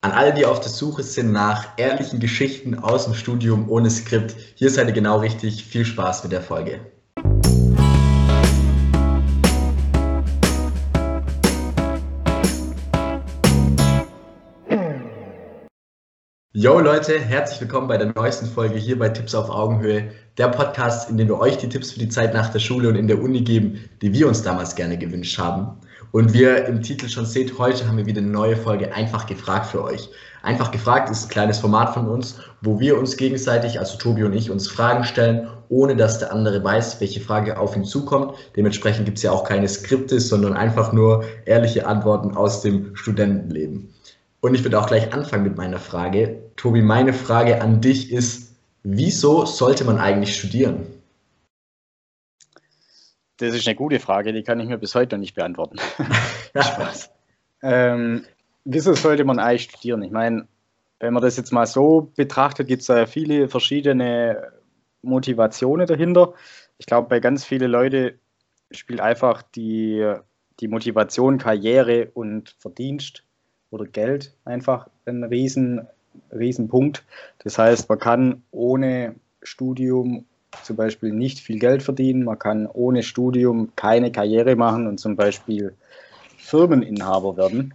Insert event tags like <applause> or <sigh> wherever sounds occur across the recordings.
An alle, die auf der Suche sind nach ehrlichen Geschichten aus dem Studium ohne Skript, hier seid ihr genau richtig. Viel Spaß mit der Folge. Yo Leute, herzlich willkommen bei der neuesten Folge hier bei Tipps auf Augenhöhe, der Podcast, in dem wir euch die Tipps für die Zeit nach der Schule und in der Uni geben, die wir uns damals gerne gewünscht haben. Und wie ihr im Titel schon seht, heute haben wir wieder eine neue Folge Einfach gefragt für euch. Einfach gefragt ist ein kleines Format von uns, wo wir uns gegenseitig, also Tobi und ich, uns Fragen stellen, ohne dass der andere weiß, welche Frage auf ihn zukommt. Dementsprechend gibt es ja auch keine Skripte, sondern einfach nur ehrliche Antworten aus dem Studentenleben. Und ich würde auch gleich anfangen mit meiner Frage. Tobi, meine Frage an dich ist, wieso sollte man eigentlich studieren? Das ist eine gute Frage, die kann ich mir bis heute noch nicht beantworten. <laughs> <laughs> Spaß. Ähm, wieso sollte man eigentlich studieren? Ich meine, wenn man das jetzt mal so betrachtet, gibt es da viele verschiedene Motivationen dahinter. Ich glaube, bei ganz vielen Leuten spielt einfach die, die Motivation Karriere und Verdienst oder Geld einfach ein riesen, riesen Punkt. Das heißt, man kann ohne Studium zum Beispiel nicht viel Geld verdienen, man kann ohne Studium keine Karriere machen und zum Beispiel Firmeninhaber werden.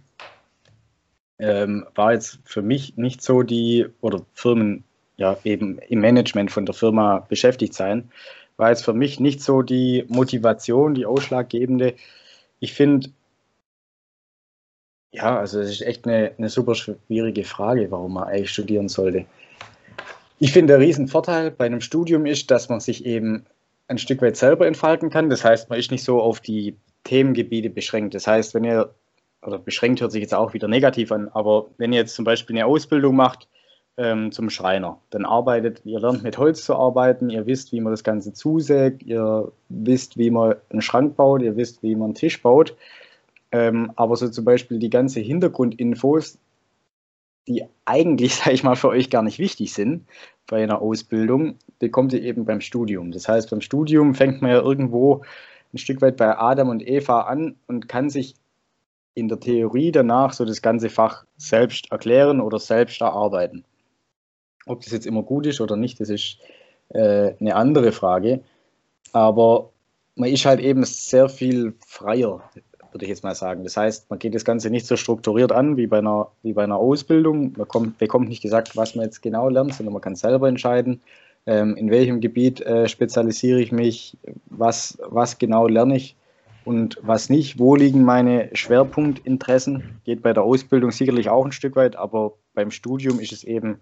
Ähm, war jetzt für mich nicht so die, oder Firmen, ja, eben im Management von der Firma beschäftigt sein, war jetzt für mich nicht so die Motivation, die ausschlaggebende. Ich finde, ja, also es ist echt eine, eine super schwierige Frage, warum man eigentlich studieren sollte. Ich finde, der Riesenvorteil bei einem Studium ist, dass man sich eben ein Stück weit selber entfalten kann. Das heißt, man ist nicht so auf die Themengebiete beschränkt. Das heißt, wenn ihr, oder beschränkt hört sich jetzt auch wieder negativ an, aber wenn ihr jetzt zum Beispiel eine Ausbildung macht ähm, zum Schreiner, dann arbeitet, ihr lernt mit Holz zu arbeiten, ihr wisst, wie man das Ganze zusägt, ihr wisst, wie man einen Schrank baut, ihr wisst, wie man einen Tisch baut. Ähm, aber so zum Beispiel die ganze Hintergrundinfos, die eigentlich, <laughs> sage ich mal, für euch gar nicht wichtig sind bei einer Ausbildung, bekommt ihr eben beim Studium. Das heißt, beim Studium fängt man ja irgendwo ein Stück weit bei Adam und Eva an und kann sich in der Theorie danach so das ganze Fach selbst erklären oder selbst erarbeiten. Ob das jetzt immer gut ist oder nicht, das ist äh, eine andere Frage. Aber man ist halt eben sehr viel freier würde ich jetzt mal sagen. Das heißt, man geht das Ganze nicht so strukturiert an wie bei einer, wie bei einer Ausbildung. Man kommt, bekommt nicht gesagt, was man jetzt genau lernt, sondern man kann selber entscheiden, ähm, in welchem Gebiet äh, spezialisiere ich mich, was, was genau lerne ich und was nicht, wo liegen meine Schwerpunktinteressen. Geht bei der Ausbildung sicherlich auch ein Stück weit, aber beim Studium ist es eben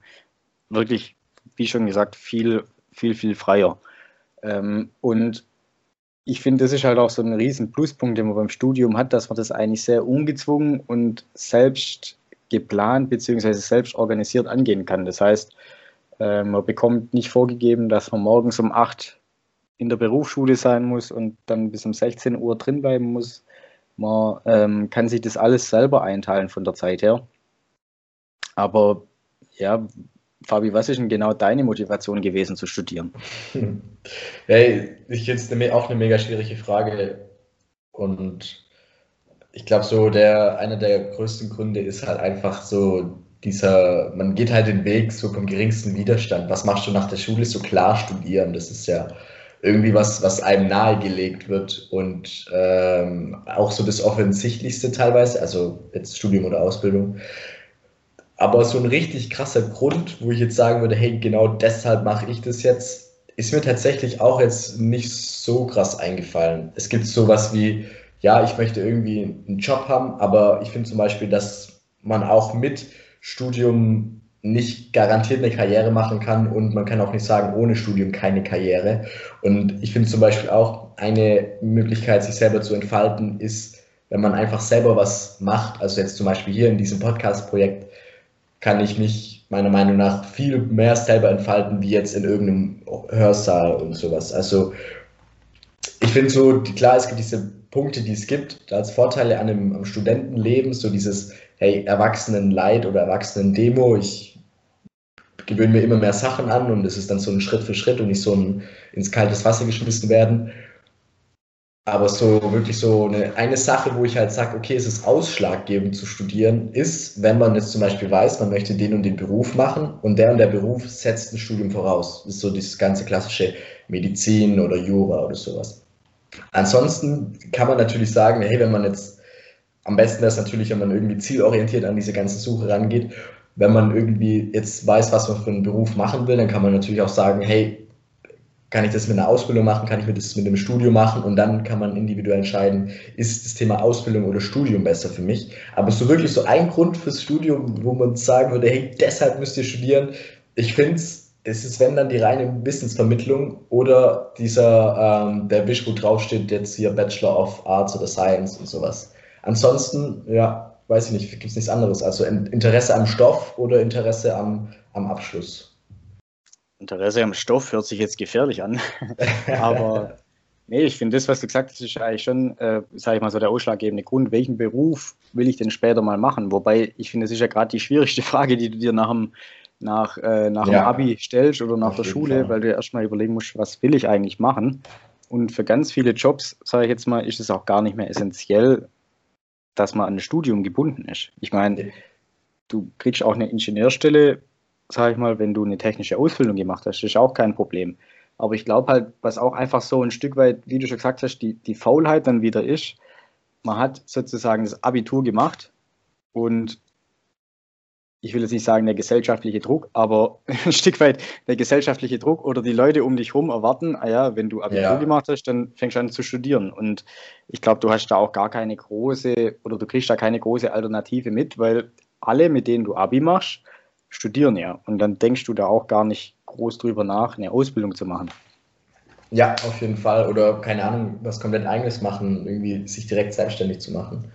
wirklich, wie schon gesagt, viel, viel, viel freier. Ähm, und ich finde, das ist halt auch so ein riesen Pluspunkt, den man beim Studium hat, dass man das eigentlich sehr ungezwungen und selbst geplant bzw. selbst organisiert angehen kann. Das heißt, äh, man bekommt nicht vorgegeben, dass man morgens um 8 in der Berufsschule sein muss und dann bis um 16 Uhr drin bleiben muss. Man ähm, kann sich das alles selber einteilen von der Zeit her. Aber ja, Fabi, was ist denn genau deine Motivation gewesen zu studieren? Hey, ich jetzt auch eine mega schwierige Frage und ich glaube so der einer der größten Gründe ist halt einfach so dieser, man geht halt den Weg so vom geringsten Widerstand. Was machst du nach der Schule? So klar studieren, das ist ja irgendwie was, was einem nahegelegt wird und ähm, auch so das Offensichtlichste teilweise, also jetzt Studium oder Ausbildung. Aber so ein richtig krasser Grund, wo ich jetzt sagen würde, hey, genau deshalb mache ich das jetzt, ist mir tatsächlich auch jetzt nicht so krass eingefallen. Es gibt sowas wie, ja, ich möchte irgendwie einen Job haben, aber ich finde zum Beispiel, dass man auch mit Studium nicht garantiert eine Karriere machen kann und man kann auch nicht sagen, ohne Studium keine Karriere. Und ich finde zum Beispiel auch eine Möglichkeit, sich selber zu entfalten, ist, wenn man einfach selber was macht, also jetzt zum Beispiel hier in diesem Podcast-Projekt, kann ich mich meiner Meinung nach viel mehr selber entfalten, wie jetzt in irgendeinem Hörsaal und sowas. Also ich finde so, klar, es gibt diese Punkte, die es gibt, als Vorteile an einem, am Studentenleben, so dieses, hey, Erwachsenenleid oder Erwachsenen-Demo, ich gewöhne mir immer mehr Sachen an und es ist dann so ein Schritt für Schritt und nicht so ein ins kaltes Wasser geschmissen werden. Aber so wirklich so eine, eine Sache, wo ich halt sage, okay, es ist ausschlaggebend zu studieren, ist, wenn man jetzt zum Beispiel weiß, man möchte den und den Beruf machen und der und der Beruf setzt ein Studium voraus. Das ist so dieses ganze klassische Medizin oder Jura oder sowas. Ansonsten kann man natürlich sagen, hey, wenn man jetzt, am besten wäre es natürlich, wenn man irgendwie zielorientiert an diese ganze Suche rangeht. Wenn man irgendwie jetzt weiß, was man für einen Beruf machen will, dann kann man natürlich auch sagen, hey, kann ich das mit einer Ausbildung machen, kann ich das mit einem Studium machen und dann kann man individuell entscheiden, ist das Thema Ausbildung oder Studium besser für mich. Aber so wirklich so ein Grund fürs Studium, wo man sagen würde, hey, deshalb müsst ihr studieren. Ich finde es, es ist wenn dann die reine Wissensvermittlung oder dieser, ähm, der Wisch, wo draufsteht, jetzt hier Bachelor of Arts oder Science und sowas. Ansonsten, ja, weiß ich nicht, gibt es nichts anderes. Also Interesse am Stoff oder Interesse am, am Abschluss. Interesse am Stoff hört sich jetzt gefährlich an. <laughs> Aber nee, ich finde das, was du gesagt hast, ist eigentlich schon, äh, sage ich mal, so der ausschlaggebende Grund. Welchen Beruf will ich denn später mal machen? Wobei, ich finde, das ist ja gerade die schwierigste Frage, die du dir nach dem, nach, äh, nach ja. dem Abi stellst oder nach der Schule, Fall. weil du erstmal überlegen musst, was will ich eigentlich machen? Und für ganz viele Jobs, sage ich jetzt mal, ist es auch gar nicht mehr essentiell, dass man an ein Studium gebunden ist. Ich meine, du kriegst auch eine Ingenieurstelle sage ich mal, wenn du eine technische Ausbildung gemacht hast, ist auch kein Problem. Aber ich glaube halt, was auch einfach so ein Stück weit, wie du schon gesagt hast, die, die Faulheit dann wieder ist, man hat sozusagen das Abitur gemacht und ich will jetzt nicht sagen der gesellschaftliche Druck, aber <laughs> ein Stück weit der gesellschaftliche Druck oder die Leute um dich herum erwarten, ah ja, wenn du Abitur ja. gemacht hast, dann fängst du an zu studieren. Und ich glaube, du hast da auch gar keine große oder du kriegst da keine große Alternative mit, weil alle, mit denen du Abi machst, studieren ja. Und dann denkst du da auch gar nicht groß drüber nach, eine Ausbildung zu machen. Ja, auf jeden Fall. Oder keine Ahnung, was komplett eigenes machen, irgendwie sich direkt selbstständig zu machen.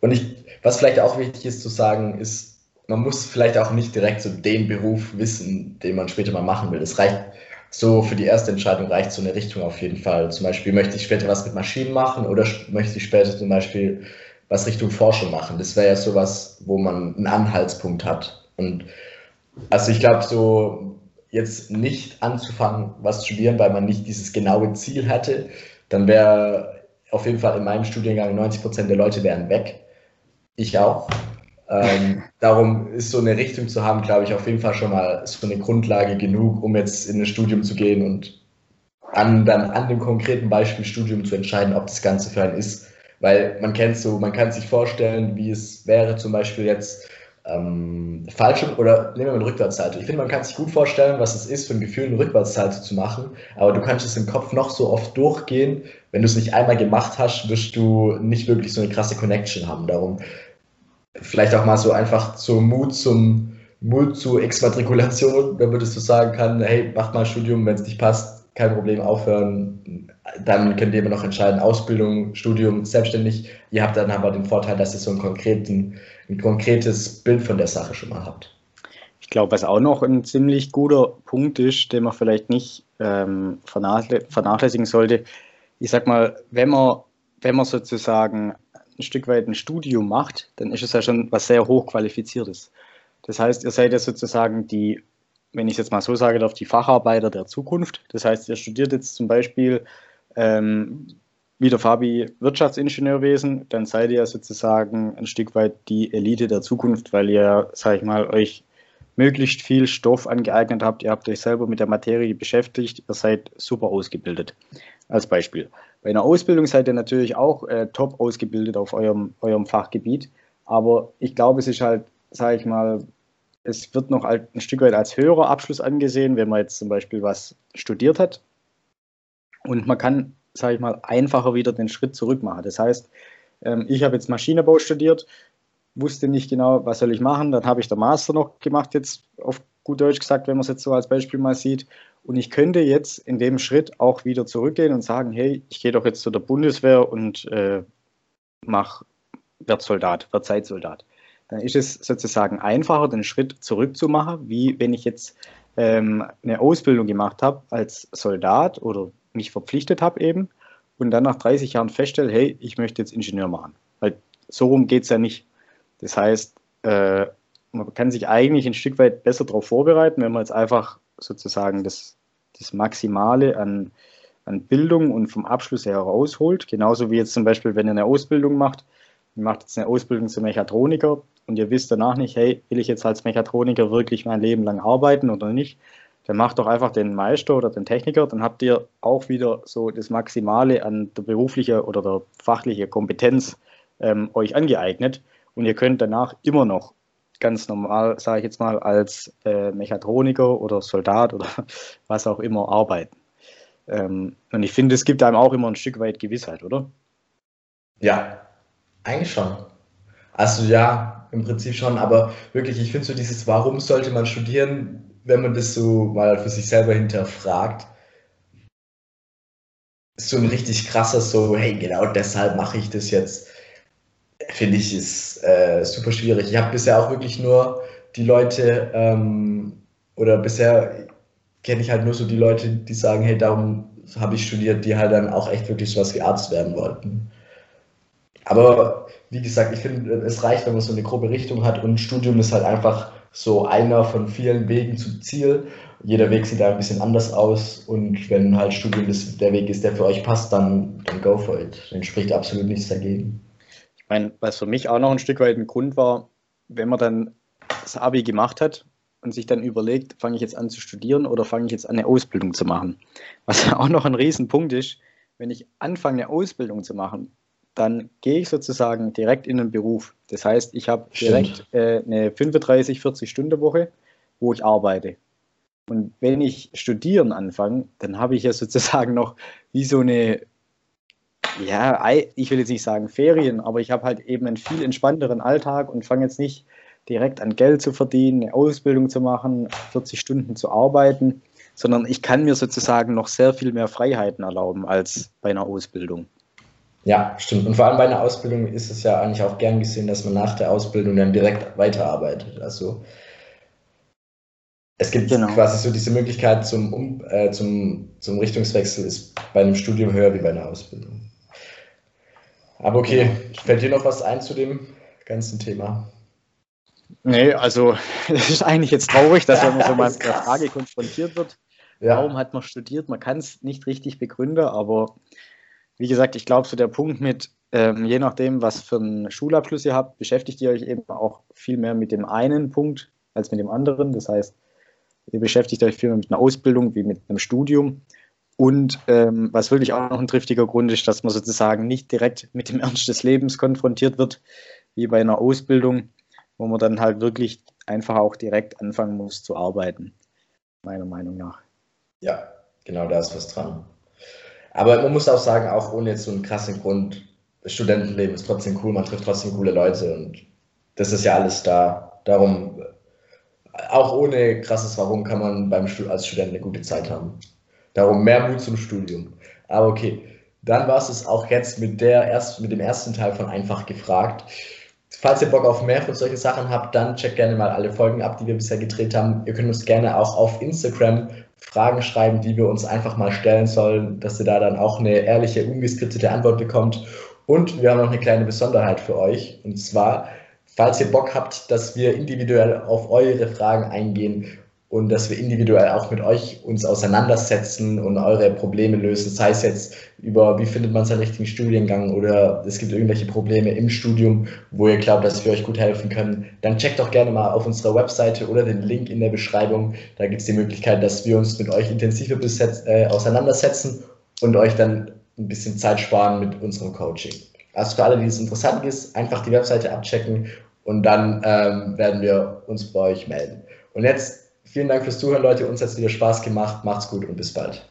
Und ich, was vielleicht auch wichtig ist zu sagen, ist, man muss vielleicht auch nicht direkt so den Beruf wissen, den man später mal machen will. Es reicht so für die erste Entscheidung reicht so eine Richtung auf jeden Fall. Zum Beispiel möchte ich später was mit Maschinen machen oder möchte ich später zum Beispiel was Richtung Forschung machen. Das wäre ja sowas, wo man einen Anhaltspunkt hat. Und also ich glaube, so jetzt nicht anzufangen, was zu studieren, weil man nicht dieses genaue Ziel hatte, dann wäre auf jeden Fall in meinem Studiengang 90 Prozent der Leute wären weg. Ich auch. Ähm, <laughs> darum ist so eine Richtung zu haben, glaube ich, auf jeden Fall schon mal so eine Grundlage genug, um jetzt in ein Studium zu gehen und an, dann an dem konkreten Beispiel Studium zu entscheiden, ob das Ganze für einen ist. Weil man kennt so, man kann sich vorstellen, wie es wäre, zum Beispiel jetzt ähm, Fallschirm oder nehmen wir mal Rückwärtssalto. Ich finde, man kann sich gut vorstellen, was es ist, für ein Gefühl eine Rückwärtssalto zu machen, aber du kannst es im Kopf noch so oft durchgehen. Wenn du es nicht einmal gemacht hast, wirst du nicht wirklich so eine krasse Connection haben. Darum vielleicht auch mal so einfach zur Mut zum Mut zur Exmatrikulation, man das so sagen kann, hey, macht mal Studium, wenn es nicht passt, kein Problem, aufhören. Dann könnt ihr immer noch entscheiden, Ausbildung, Studium, selbstständig. Ihr habt dann aber den Vorteil, dass ihr so einen konkreten ein konkretes Bild von der Sache schon mal habt. Ich glaube, was auch noch ein ziemlich guter Punkt ist, den man vielleicht nicht ähm, vernachlässigen sollte, ich sag mal, wenn man, wenn man sozusagen ein Stück weit ein Studium macht, dann ist es ja schon was sehr hochqualifiziertes. Das heißt, ihr seid ja sozusagen die, wenn ich es jetzt mal so sage, die Facharbeiter der Zukunft. Das heißt, ihr studiert jetzt zum Beispiel ähm, wie der Fabi Wirtschaftsingenieurwesen, dann seid ihr sozusagen ein Stück weit die Elite der Zukunft, weil ihr, sag ich mal, euch möglichst viel Stoff angeeignet habt. Ihr habt euch selber mit der Materie beschäftigt. Ihr seid super ausgebildet. Als Beispiel. Bei einer Ausbildung seid ihr natürlich auch äh, top ausgebildet auf eurem, eurem Fachgebiet. Aber ich glaube, es ist halt, sage ich mal, es wird noch ein Stück weit als höherer Abschluss angesehen, wenn man jetzt zum Beispiel was studiert hat. Und man kann sage ich mal, einfacher wieder den Schritt zurück mache. Das heißt, ähm, ich habe jetzt Maschinenbau studiert, wusste nicht genau, was soll ich machen. Dann habe ich der Master noch gemacht, jetzt auf gut Deutsch gesagt, wenn man es jetzt so als Beispiel mal sieht. Und ich könnte jetzt in dem Schritt auch wieder zurückgehen und sagen, hey, ich gehe doch jetzt zu der Bundeswehr und äh, mach, werd Soldat, werd Zeitsoldat. Dann ist es sozusagen einfacher, den Schritt zurückzumachen, wie wenn ich jetzt ähm, eine Ausbildung gemacht habe als Soldat oder mich verpflichtet habe eben und dann nach 30 Jahren feststelle, hey, ich möchte jetzt Ingenieur machen. Weil so rum geht es ja nicht. Das heißt, äh, man kann sich eigentlich ein Stück weit besser darauf vorbereiten, wenn man jetzt einfach sozusagen das, das Maximale an, an Bildung und vom Abschluss her rausholt. Genauso wie jetzt zum Beispiel, wenn ihr eine Ausbildung macht, ihr macht jetzt eine Ausbildung zum Mechatroniker und ihr wisst danach nicht, hey, will ich jetzt als Mechatroniker wirklich mein Leben lang arbeiten oder nicht, dann macht doch einfach den Meister oder den Techniker, dann habt ihr auch wieder so das Maximale an der beruflichen oder der fachlichen Kompetenz ähm, euch angeeignet und ihr könnt danach immer noch ganz normal, sage ich jetzt mal, als äh, Mechatroniker oder Soldat oder <laughs> was auch immer arbeiten. Ähm, und ich finde, es gibt einem auch immer ein Stück weit Gewissheit, oder? Ja, eigentlich schon. Also ja, im Prinzip schon, aber wirklich, ich finde so dieses, warum sollte man studieren, wenn man das so mal für sich selber hinterfragt, so ein richtig krasser so, hey, genau deshalb mache ich das jetzt, finde ich, ist äh, super schwierig. Ich habe bisher auch wirklich nur die Leute, ähm, oder bisher kenne ich halt nur so die Leute, die sagen, hey, darum habe ich studiert, die halt dann auch echt wirklich sowas wie Arzt werden wollten. Aber wie gesagt, ich finde, es reicht, wenn man so eine grobe Richtung hat und Studium ist halt einfach so einer von vielen Wegen zum Ziel. Jeder Weg sieht da ein bisschen anders aus und wenn halt Studium das, der Weg ist, der für euch passt, dann, dann go for it. Dann spricht absolut nichts dagegen. Ich meine, was für mich auch noch ein Stück weit ein Grund war, wenn man dann das Abi gemacht hat und sich dann überlegt, fange ich jetzt an zu studieren oder fange ich jetzt an, eine Ausbildung zu machen. Was <laughs> auch noch ein Riesenpunkt ist, wenn ich anfange, eine Ausbildung zu machen, dann gehe ich sozusagen direkt in den Beruf. Das heißt, ich habe direkt äh, eine 35, 40 Stunden Woche, wo ich arbeite. Und wenn ich studieren anfange, dann habe ich ja sozusagen noch wie so eine, ja, ich will jetzt nicht sagen Ferien, aber ich habe halt eben einen viel entspannteren Alltag und fange jetzt nicht direkt an Geld zu verdienen, eine Ausbildung zu machen, 40 Stunden zu arbeiten, sondern ich kann mir sozusagen noch sehr viel mehr Freiheiten erlauben als bei einer Ausbildung. Ja, stimmt. Und vor allem bei einer Ausbildung ist es ja eigentlich auch gern gesehen, dass man nach der Ausbildung dann direkt weiterarbeitet. Also es gibt genau. quasi so diese Möglichkeit zum, um, äh, zum, zum Richtungswechsel ist bei einem Studium höher wie bei einer Ausbildung. Aber okay, genau. fällt dir noch was ein zu dem ganzen Thema? Nee, also <laughs> es ist eigentlich jetzt traurig, dass <laughs> man so mal mit der Frage konfrontiert wird. Ja. Warum hat man studiert? Man kann es nicht richtig begründen, aber wie gesagt, ich glaube, so der Punkt mit, ähm, je nachdem, was für einen Schulabschluss ihr habt, beschäftigt ihr euch eben auch viel mehr mit dem einen Punkt als mit dem anderen. Das heißt, ihr beschäftigt euch viel mehr mit einer Ausbildung wie mit einem Studium. Und ähm, was wirklich auch noch ein triftiger Grund ist, dass man sozusagen nicht direkt mit dem <laughs> Ernst des Lebens konfrontiert wird, wie bei einer Ausbildung, wo man dann halt wirklich einfach auch direkt anfangen muss zu arbeiten, meiner Meinung nach. Ja, genau da ist was dran. Aber man muss auch sagen, auch ohne jetzt so einen krassen Grund, das Studentenleben ist trotzdem cool, man trifft trotzdem coole Leute und das ist ja alles da. Darum, auch ohne krasses Warum kann man beim als Student eine gute Zeit haben. Darum mehr Mut zum Studium. Aber okay, dann war es auch jetzt mit, der erst, mit dem ersten Teil von Einfach gefragt. Falls ihr Bock auf mehr von solchen Sachen habt, dann checkt gerne mal alle Folgen ab, die wir bisher gedreht haben. Ihr könnt uns gerne auch auf Instagram Fragen schreiben, die wir uns einfach mal stellen sollen, dass ihr da dann auch eine ehrliche, ungeskriptete Antwort bekommt. Und wir haben noch eine kleine Besonderheit für euch. Und zwar, falls ihr Bock habt, dass wir individuell auf eure Fragen eingehen und dass wir individuell auch mit euch uns auseinandersetzen und eure Probleme lösen. Sei es jetzt über, wie findet man seinen richtigen Studiengang oder es gibt irgendwelche Probleme im Studium, wo ihr glaubt, dass wir euch gut helfen können. Dann checkt doch gerne mal auf unserer Webseite oder den Link in der Beschreibung. Da gibt es die Möglichkeit, dass wir uns mit euch intensiver äh, auseinandersetzen und euch dann ein bisschen Zeit sparen mit unserem Coaching. Also für alle, die es interessant ist, einfach die Webseite abchecken und dann ähm, werden wir uns bei euch melden. Und jetzt Vielen Dank fürs Zuhören, Leute. Uns hat es wieder Spaß gemacht. Macht's gut und bis bald.